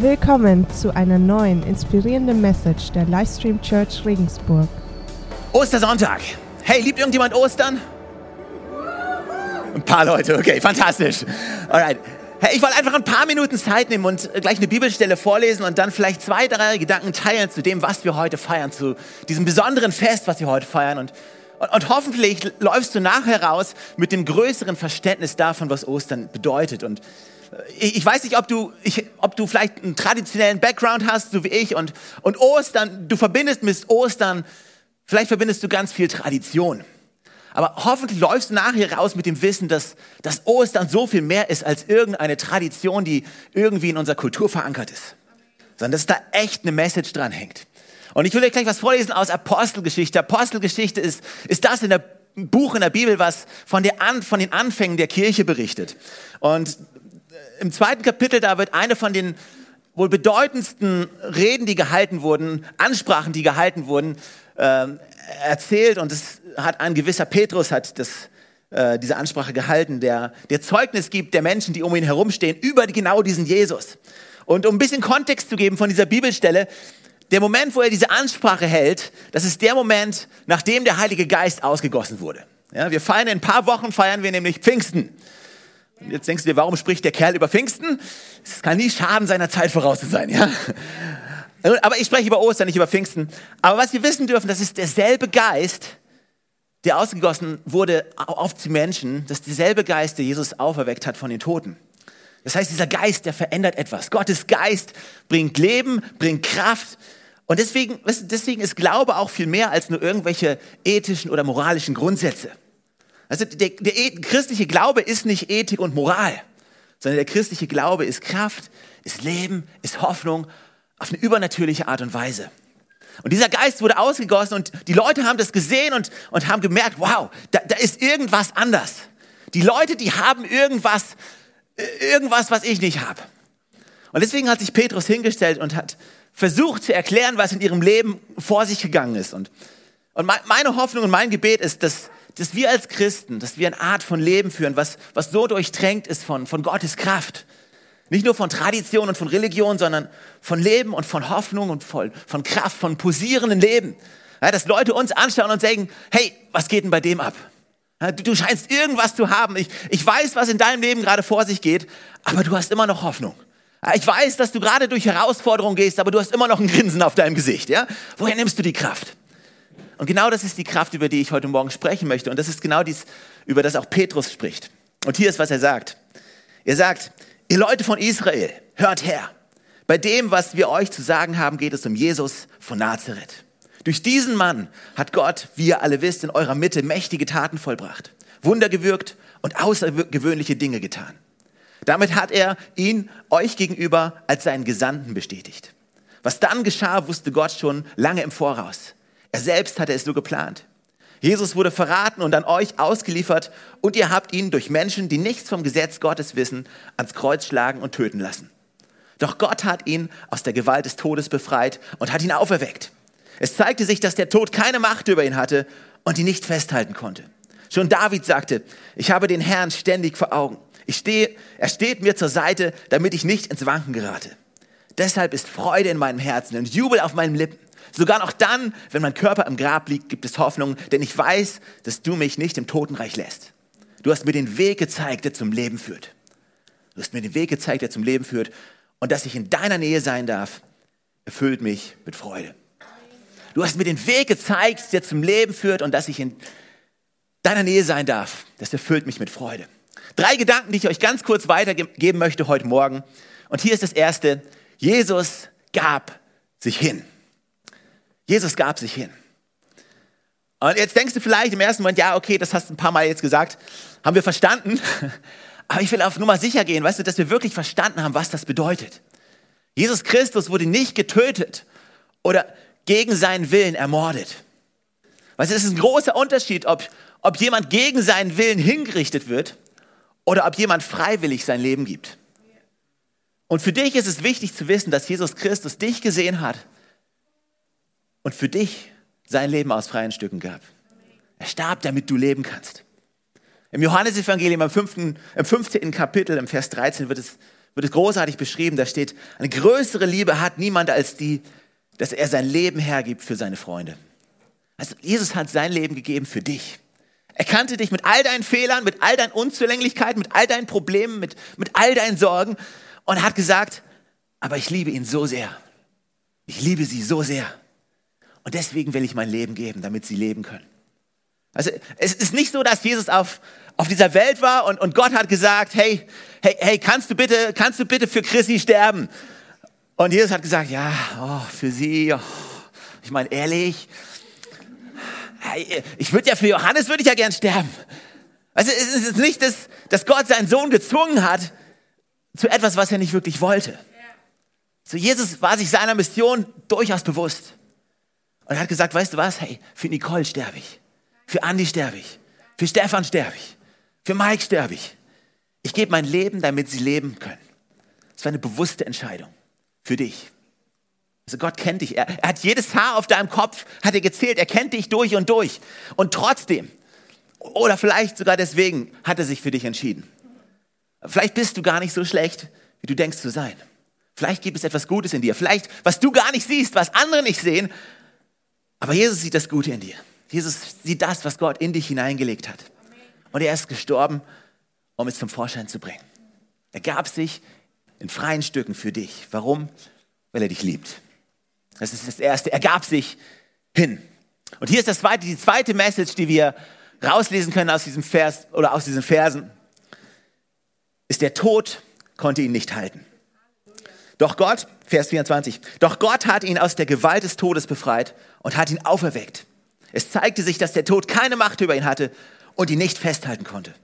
Willkommen zu einer neuen inspirierenden Message der Livestream Church Regensburg. Ostersonntag. Hey, liebt irgendjemand Ostern? Ein paar Leute, okay, fantastisch. Alright. Hey, ich wollte einfach ein paar Minuten Zeit nehmen und gleich eine Bibelstelle vorlesen und dann vielleicht zwei, drei Gedanken teilen zu dem, was wir heute feiern, zu diesem besonderen Fest, was wir heute feiern. Und, und, und hoffentlich läufst du nachher raus mit dem größeren Verständnis davon, was Ostern bedeutet. Und ich, weiß nicht, ob du, ich, ob du vielleicht einen traditionellen Background hast, so wie ich, und, und Ostern, du verbindest mit Ostern, vielleicht verbindest du ganz viel Tradition. Aber hoffentlich läufst du nachher raus mit dem Wissen, dass, dass Ostern so viel mehr ist als irgendeine Tradition, die irgendwie in unserer Kultur verankert ist. Sondern dass da echt eine Message dran hängt. Und ich will dir gleich was vorlesen aus Apostelgeschichte. Apostelgeschichte ist, ist das in der Buch in der Bibel, was von, der An, von den Anfängen der Kirche berichtet. Und im zweiten Kapitel, da wird eine von den wohl bedeutendsten Reden, die gehalten wurden, Ansprachen, die gehalten wurden, äh, erzählt. Und es hat ein gewisser Petrus hat das, äh, diese Ansprache gehalten, der, der Zeugnis gibt der Menschen, die um ihn herumstehen, über genau diesen Jesus. Und um ein bisschen Kontext zu geben von dieser Bibelstelle, der Moment, wo er diese Ansprache hält, das ist der Moment, nachdem der Heilige Geist ausgegossen wurde. Ja, wir feiern in ein paar Wochen, feiern wir nämlich Pfingsten. Jetzt denkst du dir, warum spricht der Kerl über Pfingsten? Es kann nie schaden, seiner Zeit voraus zu sein. Ja? Aber ich spreche über Ostern, nicht über Pfingsten. Aber was wir wissen dürfen, das ist derselbe Geist, der ausgegossen wurde auf die Menschen, das ist derselbe Geist, der Jesus auferweckt hat von den Toten. Das heißt, dieser Geist, der verändert etwas. Gottes Geist bringt Leben, bringt Kraft. Und deswegen, deswegen ist Glaube auch viel mehr als nur irgendwelche ethischen oder moralischen Grundsätze. Also der, der christliche Glaube ist nicht Ethik und Moral, sondern der christliche Glaube ist Kraft, ist Leben, ist Hoffnung auf eine übernatürliche Art und Weise. Und dieser Geist wurde ausgegossen und die Leute haben das gesehen und, und haben gemerkt, wow, da, da ist irgendwas anders. Die Leute, die haben irgendwas, äh, irgendwas, was ich nicht habe. Und deswegen hat sich Petrus hingestellt und hat versucht zu erklären, was in ihrem Leben vor sich gegangen ist. Und, und meine Hoffnung und mein Gebet ist, dass dass wir als Christen, dass wir eine Art von Leben führen, was, was so durchtränkt ist von, von Gottes Kraft. Nicht nur von Tradition und von Religion, sondern von Leben und von Hoffnung und von, von Kraft, von posierenden Leben. Ja, dass Leute uns anschauen und sagen, hey, was geht denn bei dem ab? Ja, du, du, scheinst irgendwas zu haben. Ich, ich weiß, was in deinem Leben gerade vor sich geht, aber du hast immer noch Hoffnung. Ja, ich weiß, dass du gerade durch Herausforderungen gehst, aber du hast immer noch ein Grinsen auf deinem Gesicht. Ja? Woher nimmst du die Kraft? Und genau das ist die Kraft, über die ich heute Morgen sprechen möchte. Und das ist genau dies, über das auch Petrus spricht. Und hier ist, was er sagt. Er sagt, ihr Leute von Israel, hört her. Bei dem, was wir euch zu sagen haben, geht es um Jesus von Nazareth. Durch diesen Mann hat Gott, wie ihr alle wisst, in eurer Mitte mächtige Taten vollbracht, Wunder gewirkt und außergewöhnliche Dinge getan. Damit hat er ihn euch gegenüber als seinen Gesandten bestätigt. Was dann geschah, wusste Gott schon lange im Voraus. Er selbst hatte es so geplant. Jesus wurde verraten und an euch ausgeliefert und ihr habt ihn durch Menschen, die nichts vom Gesetz Gottes wissen, ans Kreuz schlagen und töten lassen. Doch Gott hat ihn aus der Gewalt des Todes befreit und hat ihn auferweckt. Es zeigte sich, dass der Tod keine Macht über ihn hatte und ihn nicht festhalten konnte. Schon David sagte, ich habe den Herrn ständig vor Augen. Ich stehe, er steht mir zur Seite, damit ich nicht ins Wanken gerate. Deshalb ist Freude in meinem Herzen und Jubel auf meinen Lippen. Sogar noch dann, wenn mein Körper im Grab liegt, gibt es Hoffnung, denn ich weiß, dass du mich nicht im Totenreich lässt. Du hast mir den Weg gezeigt, der zum Leben führt. Du hast mir den Weg gezeigt, der zum Leben führt. Und dass ich in deiner Nähe sein darf, erfüllt mich mit Freude. Du hast mir den Weg gezeigt, der zum Leben führt und dass ich in deiner Nähe sein darf, das erfüllt mich mit Freude. Drei Gedanken, die ich euch ganz kurz weitergeben möchte heute Morgen. Und hier ist das erste. Jesus gab sich hin. Jesus gab sich hin. Und jetzt denkst du vielleicht im ersten Moment, ja, okay, das hast du ein paar Mal jetzt gesagt, haben wir verstanden. Aber ich will auf Nummer sicher gehen, weißt du, dass wir wirklich verstanden haben, was das bedeutet. Jesus Christus wurde nicht getötet oder gegen seinen Willen ermordet. Weißt du, es ist ein großer Unterschied, ob, ob jemand gegen seinen Willen hingerichtet wird oder ob jemand freiwillig sein Leben gibt. Und für dich ist es wichtig zu wissen, dass Jesus Christus dich gesehen hat und für dich sein Leben aus freien Stücken gab. Er starb, damit du leben kannst. Im Johannesevangelium im, fünften, im 15. Kapitel, im Vers 13 wird es, wird es großartig beschrieben. Da steht, eine größere Liebe hat niemand als die, dass er sein Leben hergibt für seine Freunde. Also Jesus hat sein Leben gegeben für dich. Er kannte dich mit all deinen Fehlern, mit all deinen Unzulänglichkeiten, mit all deinen Problemen, mit, mit all deinen Sorgen und hat gesagt, aber ich liebe ihn so sehr. Ich liebe sie so sehr. Und deswegen will ich mein Leben geben, damit sie leben können. Also es ist nicht so, dass Jesus auf, auf dieser Welt war und, und Gott hat gesagt, hey, hey, hey, kannst du bitte, kannst du bitte für Chrissy sterben? Und Jesus hat gesagt, ja, oh, für sie, oh, ich meine ehrlich, ich würde ja für Johannes würde ich ja gern sterben. Also es ist nicht, dass, dass Gott seinen Sohn gezwungen hat zu etwas, was er nicht wirklich wollte. So Jesus war sich seiner Mission durchaus bewusst und hat gesagt, weißt du was? Hey, für Nicole sterbe ich, für Andi sterbe ich, für Stefan sterbe ich, für Mike sterbe ich. Ich gebe mein Leben, damit sie leben können. Das war eine bewusste Entscheidung für dich. Also Gott kennt dich. Er, er, hat jedes Haar auf deinem Kopf, hat er gezählt. Er kennt dich durch und durch. Und trotzdem, oder vielleicht sogar deswegen, hat er sich für dich entschieden. Vielleicht bist du gar nicht so schlecht, wie du denkst zu sein. Vielleicht gibt es etwas Gutes in dir. Vielleicht, was du gar nicht siehst, was andere nicht sehen. Aber Jesus sieht das Gute in dir. Jesus sieht das, was Gott in dich hineingelegt hat. Und er ist gestorben, um es zum Vorschein zu bringen. Er gab sich in freien Stücken für dich. Warum? Weil er dich liebt. Das ist das Erste. Er gab sich hin. Und hier ist das zweite, die zweite Message, die wir rauslesen können aus diesem Vers oder aus diesen Versen, ist der Tod konnte ihn nicht halten. Doch Gott, Vers 24, doch Gott hat ihn aus der Gewalt des Todes befreit und hat ihn auferweckt. Es zeigte sich, dass der Tod keine Macht über ihn hatte und ihn nicht festhalten konnte.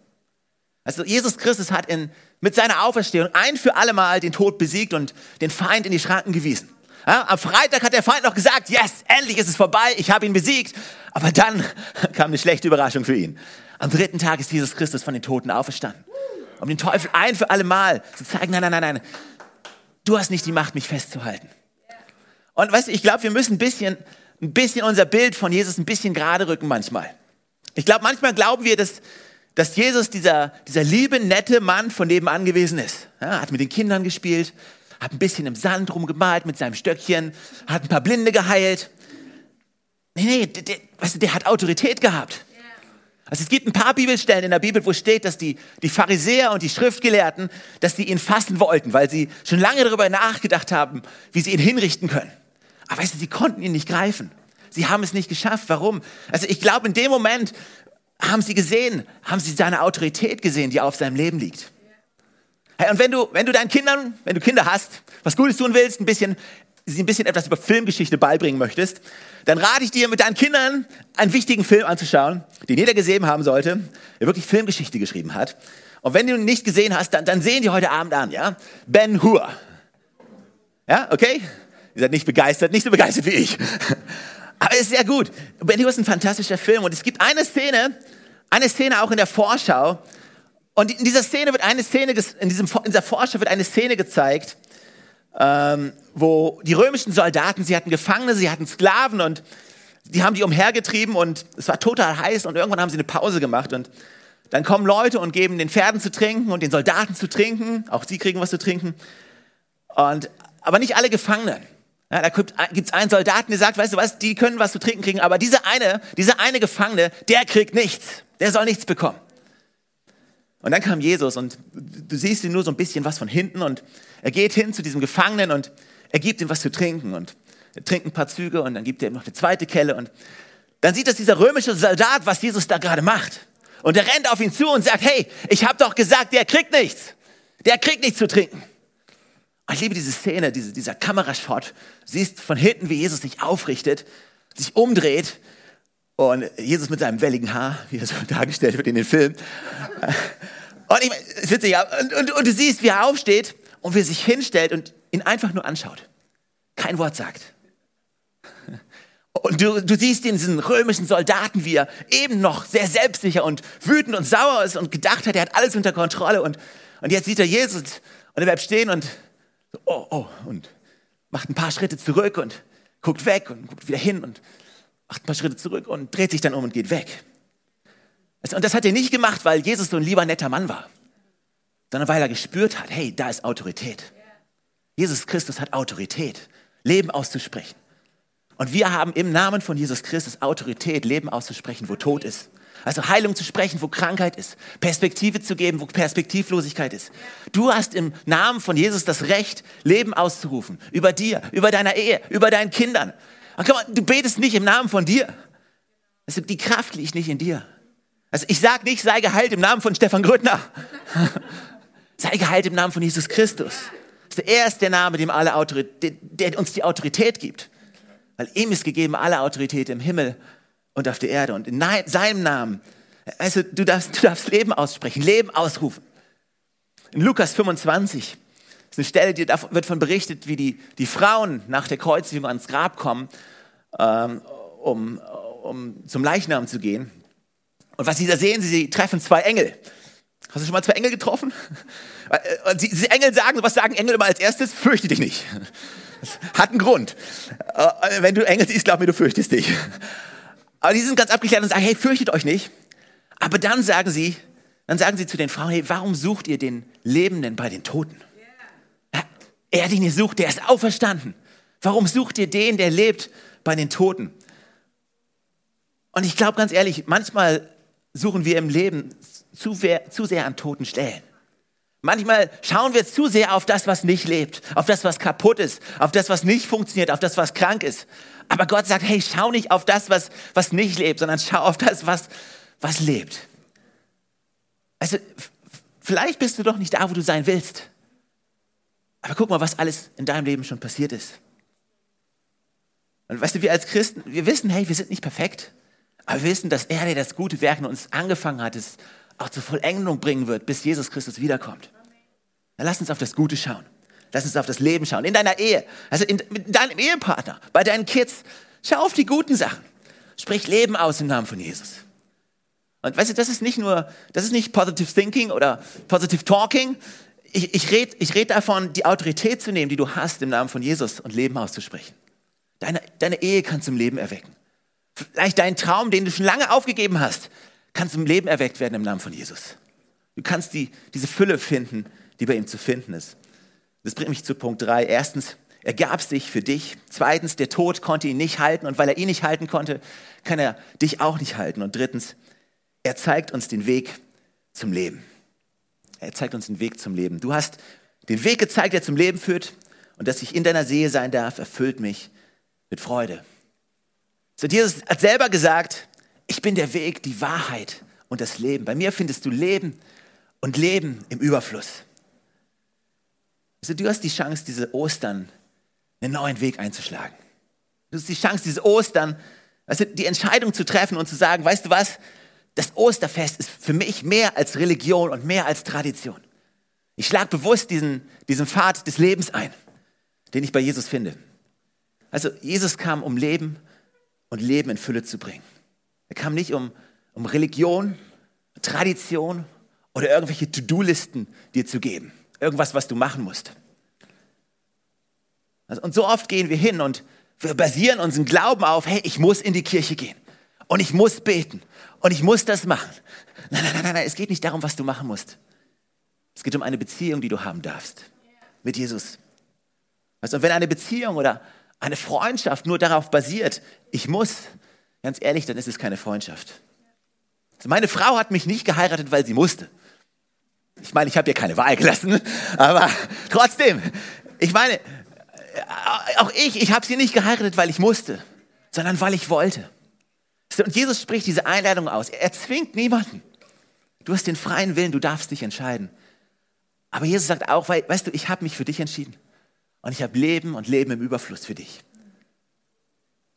Also Jesus Christus hat in, mit seiner Auferstehung ein für alle Mal den Tod besiegt und den Feind in die Schranken gewiesen. Ja, am Freitag hat der Feind noch gesagt, yes, endlich ist es vorbei, ich habe ihn besiegt. Aber dann kam eine schlechte Überraschung für ihn. Am dritten Tag ist Jesus Christus von den Toten auferstanden. Um den Teufel ein für alle Mal zu zeigen, nein, nein, nein, nein, du hast nicht die Macht, mich festzuhalten. Und weißt du, ich glaube, wir müssen ein bisschen, ein bisschen unser Bild von Jesus ein bisschen gerade rücken manchmal. Ich glaube, manchmal glauben wir, dass, dass Jesus dieser, dieser liebe, nette Mann von nebenan gewesen ist. Ja, hat mit den Kindern gespielt, hat ein bisschen im Sand rumgemalt mit seinem Stöckchen, hat ein paar Blinde geheilt. Nee, nee, der, weißt du, der hat Autorität gehabt. Also es gibt ein paar Bibelstellen in der Bibel, wo steht, dass die, die Pharisäer und die Schriftgelehrten, dass die ihn fassen wollten, weil sie schon lange darüber nachgedacht haben, wie sie ihn hinrichten können. Aber weißt du, sie konnten ihn nicht greifen. Sie haben es nicht geschafft. Warum? Also ich glaube, in dem Moment haben sie gesehen, haben sie seine Autorität gesehen, die auf seinem Leben liegt. Hey, und wenn du, wenn du deinen Kindern, wenn du Kinder hast, was Gutes tun willst, ein bisschen, sie ein bisschen etwas über Filmgeschichte beibringen möchtest, dann rate ich dir, mit deinen Kindern einen wichtigen Film anzuschauen, den jeder gesehen haben sollte, der wirklich Filmgeschichte geschrieben hat. Und wenn du ihn nicht gesehen hast, dann, dann sehen die heute Abend an, ja? Ben Hur. Ja, okay? Ihr seid nicht begeistert, nicht so begeistert wie ich. Aber es ist sehr gut. Ben Hur ist ein fantastischer Film und es gibt eine Szene, eine Szene auch in der Vorschau, und in dieser Szene wird eine Szene, in, diesem, in dieser Vorschau wird eine Szene gezeigt, ähm, wo die römischen Soldaten, sie hatten Gefangene, sie hatten Sklaven und die haben die umhergetrieben und es war total heiß und irgendwann haben sie eine Pause gemacht und dann kommen Leute und geben den Pferden zu trinken und den Soldaten zu trinken, auch sie kriegen was zu trinken. Und, aber nicht alle Gefangenen. Ja, da gibt es einen Soldaten, der sagt, weißt du was, die können was zu trinken kriegen, aber dieser eine, dieser eine Gefangene, der kriegt nichts. Der soll nichts bekommen. Und dann kam Jesus und du siehst ihn nur so ein bisschen was von hinten und er geht hin zu diesem Gefangenen und er gibt ihm was zu trinken und er trinkt ein paar Züge und dann gibt er ihm noch eine zweite Kelle und dann sieht das dieser römische Soldat, was Jesus da gerade macht. Und er rennt auf ihn zu und sagt, hey, ich habe doch gesagt, der kriegt nichts. Der kriegt nichts zu trinken. Und ich liebe diese Szene, diese, dieser Kamerashot. Siehst von hinten, wie Jesus sich aufrichtet, sich umdreht und Jesus mit seinem welligen Haar, wie er so dargestellt wird in den Filmen. Und ich, witzig. Und, und, und du siehst, wie er aufsteht und wie er sich hinstellt und ihn einfach nur anschaut. Kein Wort sagt. Und du, du siehst diesen römischen Soldaten, wie er eben noch sehr selbstsicher und wütend und sauer ist und gedacht hat, er hat alles unter Kontrolle. Und, und jetzt sieht er Jesus und er bleibt stehen und so, oh, oh, und macht ein paar Schritte zurück und guckt weg und guckt wieder hin und macht ein paar Schritte zurück und dreht sich dann um und geht weg. Und das hat er nicht gemacht, weil Jesus so ein lieber, netter Mann war. sondern weil er gespürt hat, hey, da ist Autorität. Jesus Christus hat Autorität, Leben auszusprechen. Und wir haben im Namen von Jesus Christus Autorität, Leben auszusprechen, wo Tod ist. Also Heilung zu sprechen, wo Krankheit ist. Perspektive zu geben, wo Perspektivlosigkeit ist. Du hast im Namen von Jesus das Recht, Leben auszurufen. Über dir, über deiner Ehe, über deinen Kindern. Und mal, du betest nicht im Namen von dir. Also die Kraft liegt nicht in dir. Also ich sage nicht, sei geheilt im Namen von Stefan Grüttner. sei geheilt im Namen von Jesus Christus. Also er ist der Name, dem alle Autorität, der uns die Autorität gibt. Weil ihm ist gegeben alle Autorität im Himmel und auf der Erde. Und in seinem Namen, also du darfst, du darfst Leben aussprechen, Leben ausrufen. In Lukas 25 ist eine Stelle, die da wird von berichtet, wie die, die Frauen nach der Kreuzigung ans Grab kommen, ähm, um, um zum Leichnam zu gehen. Und was sie da sehen, sie, sie treffen zwei Engel. Hast du schon mal zwei Engel getroffen? Und diese Engel sagen, was sagen Engel immer als erstes? Fürchte dich nicht. Hat einen Grund. Äh, wenn du Engel siehst, glaub mir, du fürchtest dich. Aber die sind ganz abgeklärt und sagen, hey, fürchtet euch nicht. Aber dann sagen sie, dann sagen sie zu den Frauen, hey, warum sucht ihr den Lebenden bei den Toten? Er, den ihr sucht, der ist auferstanden. Warum sucht ihr den, der lebt bei den Toten? Und ich glaube ganz ehrlich, manchmal suchen wir im Leben zu, zu sehr an toten Stellen. Manchmal schauen wir zu sehr auf das, was nicht lebt, auf das, was kaputt ist, auf das, was nicht funktioniert, auf das, was krank ist. Aber Gott sagt, hey, schau nicht auf das, was, was nicht lebt, sondern schau auf das, was, was lebt. Also, vielleicht bist du doch nicht da, wo du sein willst. Aber guck mal, was alles in deinem Leben schon passiert ist. Und weißt du, wir als Christen, wir wissen, hey, wir sind nicht perfekt. Aber wir wissen, dass er, der das gute Werk in uns angefangen hat, es auch zur Vollendung bringen wird, bis Jesus Christus wiederkommt. Dann lass uns auf das Gute schauen. Lass uns auf das Leben schauen. In deiner Ehe, also in, mit deinem Ehepartner, bei deinen Kids. Schau auf die guten Sachen. Sprich Leben aus im Namen von Jesus. Und weißt du, das ist nicht nur, das ist nicht Positive Thinking oder Positive Talking. Ich, ich rede ich red davon, die Autorität zu nehmen, die du hast im Namen von Jesus und Leben auszusprechen. Deine, deine Ehe kann zum Leben erwecken. Vielleicht dein Traum, den du schon lange aufgegeben hast, kann zum Leben erweckt werden im Namen von Jesus. Du kannst die, diese Fülle finden, die bei ihm zu finden ist. Das bringt mich zu Punkt 3. Erstens, er gab sich für dich. Zweitens, der Tod konnte ihn nicht halten und weil er ihn nicht halten konnte, kann er dich auch nicht halten. Und drittens, er zeigt uns den Weg zum Leben. Er zeigt uns den Weg zum Leben. Du hast den Weg gezeigt, der zum Leben führt und dass ich in deiner Sehe sein darf, erfüllt mich mit Freude. So, Jesus hat selber gesagt, ich bin der Weg, die Wahrheit und das Leben. Bei mir findest du Leben und Leben im Überfluss. Also du hast die Chance, diese Ostern einen neuen Weg einzuschlagen. Du hast die Chance, diese Ostern, also die Entscheidung zu treffen und zu sagen, weißt du was, das Osterfest ist für mich mehr als Religion und mehr als Tradition. Ich schlage bewusst diesen, diesen Pfad des Lebens ein, den ich bei Jesus finde. Also Jesus kam, um Leben und Leben in Fülle zu bringen. Er kam nicht um, um Religion, Tradition oder irgendwelche To-Do-Listen dir zu geben. Irgendwas, was du machen musst. Also, und so oft gehen wir hin und wir basieren unseren Glauben auf, hey, ich muss in die Kirche gehen und ich muss beten und ich muss das machen. Nein, nein, nein, nein, es geht nicht darum, was du machen musst. Es geht um eine Beziehung, die du haben darfst mit Jesus. Also wenn eine Beziehung oder eine Freundschaft nur darauf basiert, ich muss, ganz ehrlich, dann ist es keine Freundschaft. Also meine Frau hat mich nicht geheiratet, weil sie musste. Ich meine, ich habe ihr keine Wahl gelassen, aber trotzdem, ich meine, äh, auch ich, ich habe sie nicht geheiratet, weil ich musste, sondern weil ich wollte. Und Jesus spricht diese Einladung aus. Er zwingt niemanden. Du hast den freien Willen, du darfst dich entscheiden. Aber Jesus sagt auch, weißt du, ich habe mich für dich entschieden. Und ich habe Leben und Leben im Überfluss für dich.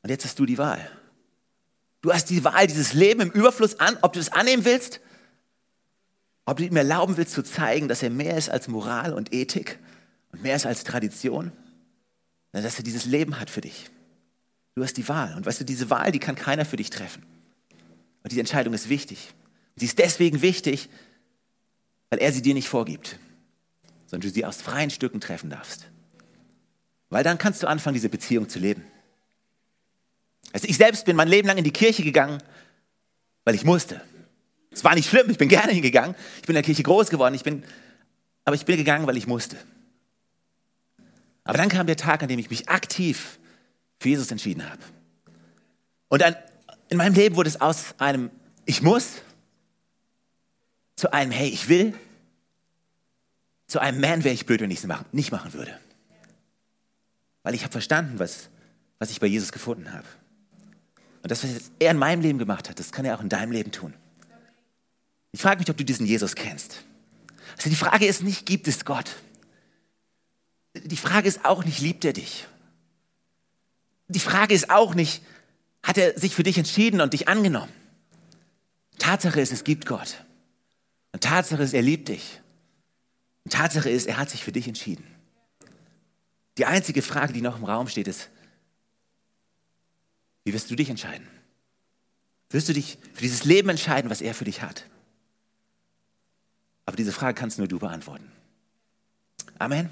Und jetzt hast du die Wahl. Du hast die Wahl, dieses Leben im Überfluss an, ob du es annehmen willst ob du ihm erlauben willst zu zeigen, dass er mehr ist als Moral und Ethik und mehr ist als Tradition, dass er dieses Leben hat für dich. Du hast die Wahl. Und weißt du, diese Wahl, die kann keiner für dich treffen. Und diese Entscheidung ist wichtig. Und sie ist deswegen wichtig, weil er sie dir nicht vorgibt, sondern du sie aus freien Stücken treffen darfst. Weil dann kannst du anfangen, diese Beziehung zu leben. Also ich selbst bin mein Leben lang in die Kirche gegangen, weil ich musste. Es war nicht schlimm, ich bin gerne hingegangen. Ich bin in der Kirche groß geworden. Ich bin aber ich bin gegangen, weil ich musste. Aber dann kam der Tag, an dem ich mich aktiv für Jesus entschieden habe. Und dann, in meinem Leben wurde es aus einem Ich muss zu einem Hey, ich will, zu einem Man wäre ich blöd, wenn ich es nicht machen würde. Weil ich habe verstanden, was, was ich bei Jesus gefunden habe. Und das, was er in meinem Leben gemacht hat, das kann er auch in deinem Leben tun. Ich frage mich, ob du diesen Jesus kennst. Also die Frage ist nicht, gibt es Gott? Die Frage ist auch nicht, liebt er dich? Die Frage ist auch nicht, hat er sich für dich entschieden und dich angenommen? Tatsache ist, es gibt Gott. Und Tatsache ist, er liebt dich. Und Tatsache ist, er hat sich für dich entschieden. Die einzige Frage, die noch im Raum steht, ist, wie wirst du dich entscheiden? Wirst du dich für dieses Leben entscheiden, was er für dich hat? Aber diese Frage kannst nur du beantworten. Amen.